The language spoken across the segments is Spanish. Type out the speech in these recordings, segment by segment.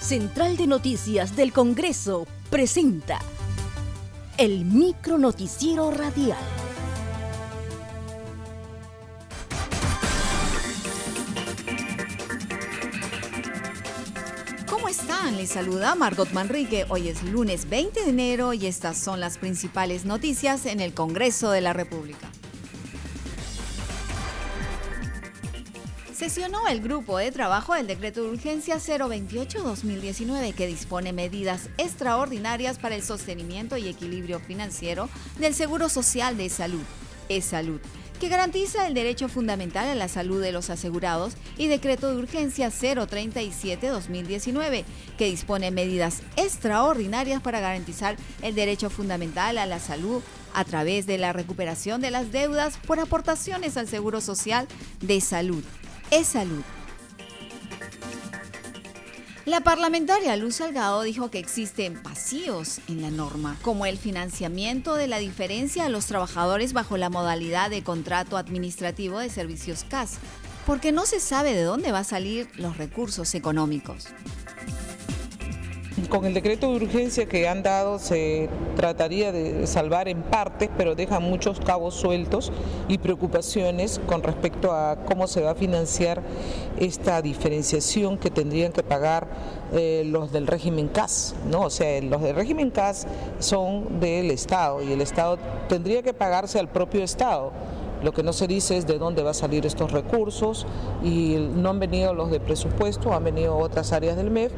Central de Noticias del Congreso presenta el micro noticiero radial. ¿Cómo están? Les saluda Margot Manrique. Hoy es lunes 20 de enero y estas son las principales noticias en el Congreso de la República. Sesionó el grupo de trabajo del decreto de urgencia 028-2019 que dispone medidas extraordinarias para el sostenimiento y equilibrio financiero del Seguro Social de Salud, E-Salud, que garantiza el derecho fundamental a la salud de los asegurados y decreto de urgencia 037-2019 que dispone medidas extraordinarias para garantizar el derecho fundamental a la salud a través de la recuperación de las deudas por aportaciones al Seguro Social de Salud es salud. La parlamentaria Luz Salgado dijo que existen vacíos en la norma, como el financiamiento de la diferencia a los trabajadores bajo la modalidad de contrato administrativo de servicios CAS, porque no se sabe de dónde va a salir los recursos económicos. Con el decreto de urgencia que han dado se trataría de salvar en partes, pero deja muchos cabos sueltos y preocupaciones con respecto a cómo se va a financiar esta diferenciación que tendrían que pagar eh, los del régimen CAS. ¿no? O sea, los del régimen CAS son del Estado y el Estado tendría que pagarse al propio Estado lo que no se dice es de dónde va a salir estos recursos y no han venido los de presupuesto, han venido otras áreas del MEF,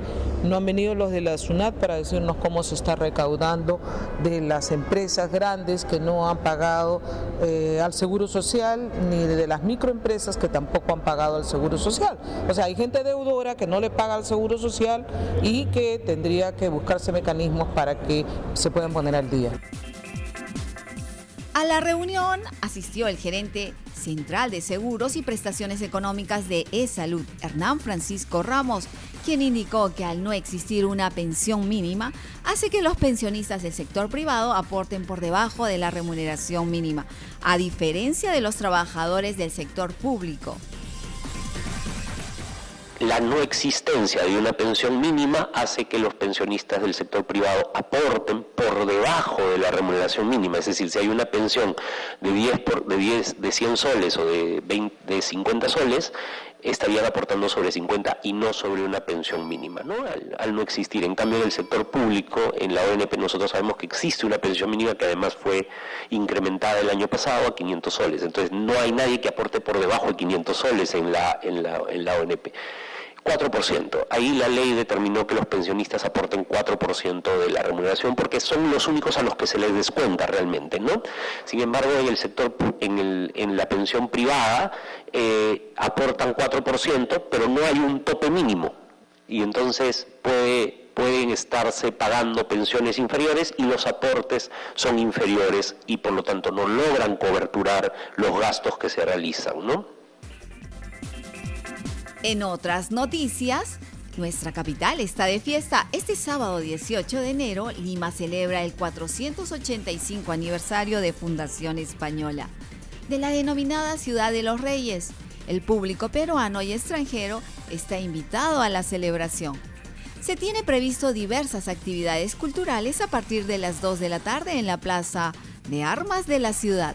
no han venido los de la SUNAT para decirnos cómo se está recaudando de las empresas grandes que no han pagado eh, al Seguro Social, ni de las microempresas que tampoco han pagado al Seguro Social. O sea, hay gente deudora que no le paga al Seguro Social y que tendría que buscarse mecanismos para que se puedan poner al día. A la reunión asistió el gerente central de seguros y prestaciones económicas de E-Salud, Hernán Francisco Ramos, quien indicó que al no existir una pensión mínima, hace que los pensionistas del sector privado aporten por debajo de la remuneración mínima, a diferencia de los trabajadores del sector público la no existencia de una pensión mínima hace que los pensionistas del sector privado aporten por debajo de la remuneración mínima. Es decir, si hay una pensión de 10, por, de, 10 de 100 soles o de, 20, de 50 soles, estarían aportando sobre 50 y no sobre una pensión mínima, ¿no? Al, no existir. En cambio, en el sector público, en la ONP, nosotros sabemos que existe una pensión mínima que además fue incrementada el año pasado a 500 soles. Entonces, no hay nadie que aporte por debajo de 500 soles en la, en la ONP. 4%. Ahí la ley determinó que los pensionistas aporten 4% de la remuneración porque son los únicos a los que se les descuenta realmente, ¿no? Sin embargo, en el sector, en, la pensión privada, eh, aportan 4%, pero no hay un tope mínimo. Y entonces puede, pueden estarse pagando pensiones inferiores y los aportes son inferiores y por lo tanto no logran coberturar los gastos que se realizan, ¿no? En otras noticias, nuestra capital está de fiesta. Este sábado 18 de enero, Lima celebra el 485 aniversario de Fundación Española, de la denominada Ciudad de los Reyes. El público peruano y extranjero está invitado a la celebración. Se tiene previsto diversas actividades culturales a partir de las 2 de la tarde en la Plaza de Armas de la ciudad.